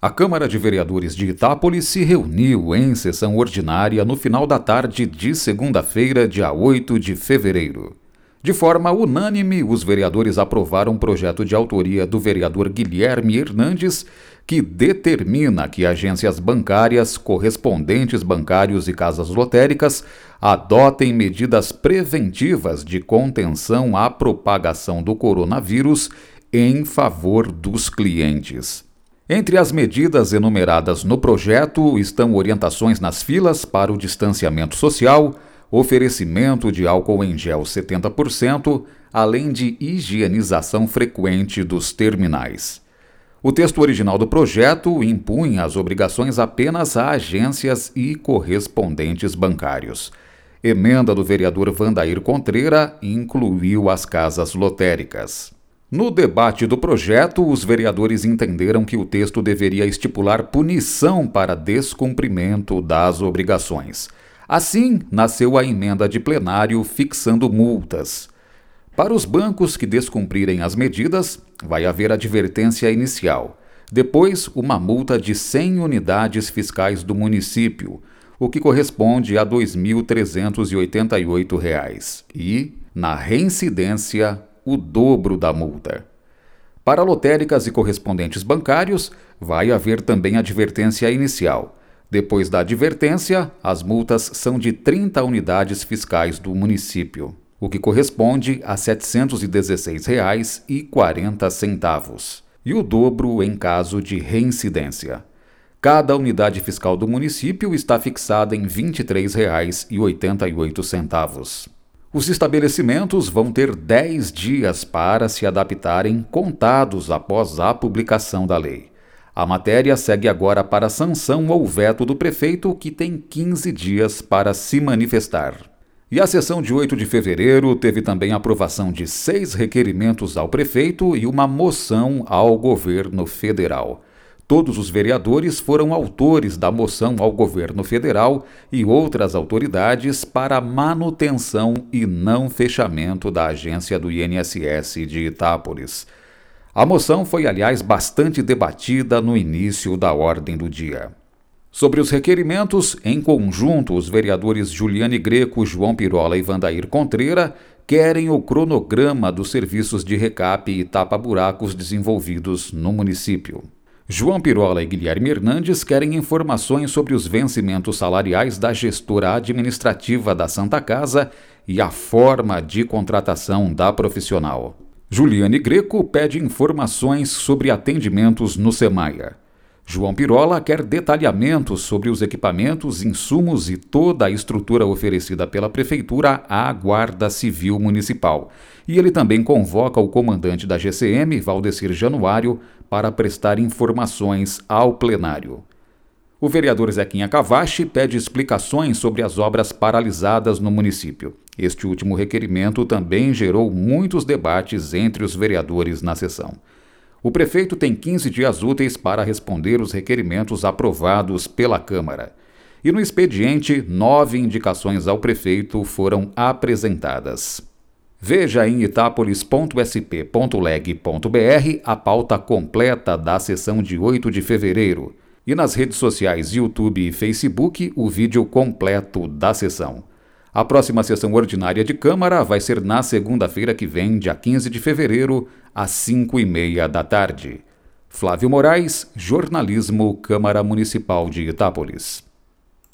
A Câmara de Vereadores de Itápolis se reuniu em sessão ordinária no final da tarde de segunda-feira, dia 8 de fevereiro. De forma unânime, os vereadores aprovaram um projeto de autoria do vereador Guilherme Hernandes que determina que agências bancárias, correspondentes bancários e casas lotéricas adotem medidas preventivas de contenção à propagação do coronavírus em favor dos clientes. Entre as medidas enumeradas no projeto estão orientações nas filas para o distanciamento social, oferecimento de álcool em gel 70%, além de higienização frequente dos terminais. O texto original do projeto impunha as obrigações apenas a agências e correspondentes bancários. Emenda do vereador Vandair Contreira incluiu as casas lotéricas. No debate do projeto, os vereadores entenderam que o texto deveria estipular punição para descumprimento das obrigações. Assim, nasceu a emenda de plenário fixando multas. Para os bancos que descumprirem as medidas, vai haver advertência inicial. Depois, uma multa de 100 unidades fiscais do município, o que corresponde a R$ 2.388. E, na reincidência, o dobro da multa. Para lotéricas e correspondentes bancários, vai haver também advertência inicial. Depois da advertência, as multas são de 30 unidades fiscais do município, o que corresponde a R$ 716,40, e o dobro em caso de reincidência. Cada unidade fiscal do município está fixada em R$ 23,88. Os estabelecimentos vão ter 10 dias para se adaptarem, contados após a publicação da lei. A matéria segue agora para sanção ou veto do prefeito, que tem 15 dias para se manifestar. E a sessão de 8 de fevereiro teve também aprovação de seis requerimentos ao prefeito e uma moção ao governo federal. Todos os vereadores foram autores da moção ao governo federal e outras autoridades para manutenção e não fechamento da agência do INSS de Itápolis. A moção foi, aliás, bastante debatida no início da ordem do dia. Sobre os requerimentos, em conjunto, os vereadores Juliane Greco, João Pirola e Vandair Contreira querem o cronograma dos serviços de recap e tapa-buracos desenvolvidos no município. João Pirola e Guilherme Hernandes querem informações sobre os vencimentos salariais da gestora administrativa da Santa Casa e a forma de contratação da profissional. Juliane Greco pede informações sobre atendimentos no Semaia. João Pirola quer detalhamentos sobre os equipamentos, insumos e toda a estrutura oferecida pela Prefeitura à Guarda Civil Municipal. E ele também convoca o comandante da GCM, Valdecir Januário, para prestar informações ao plenário. O vereador Zequinha Cavachi pede explicações sobre as obras paralisadas no município. Este último requerimento também gerou muitos debates entre os vereadores na sessão. O prefeito tem 15 dias úteis para responder os requerimentos aprovados pela Câmara. E no expediente, nove indicações ao prefeito foram apresentadas. Veja em itapolis.sp.leg.br a pauta completa da sessão de 8 de fevereiro e nas redes sociais YouTube e Facebook o vídeo completo da sessão. A próxima sessão ordinária de Câmara vai ser na segunda-feira que vem, dia 15 de fevereiro, às 5 e meia da tarde. Flávio Moraes, Jornalismo, Câmara Municipal de Itápolis.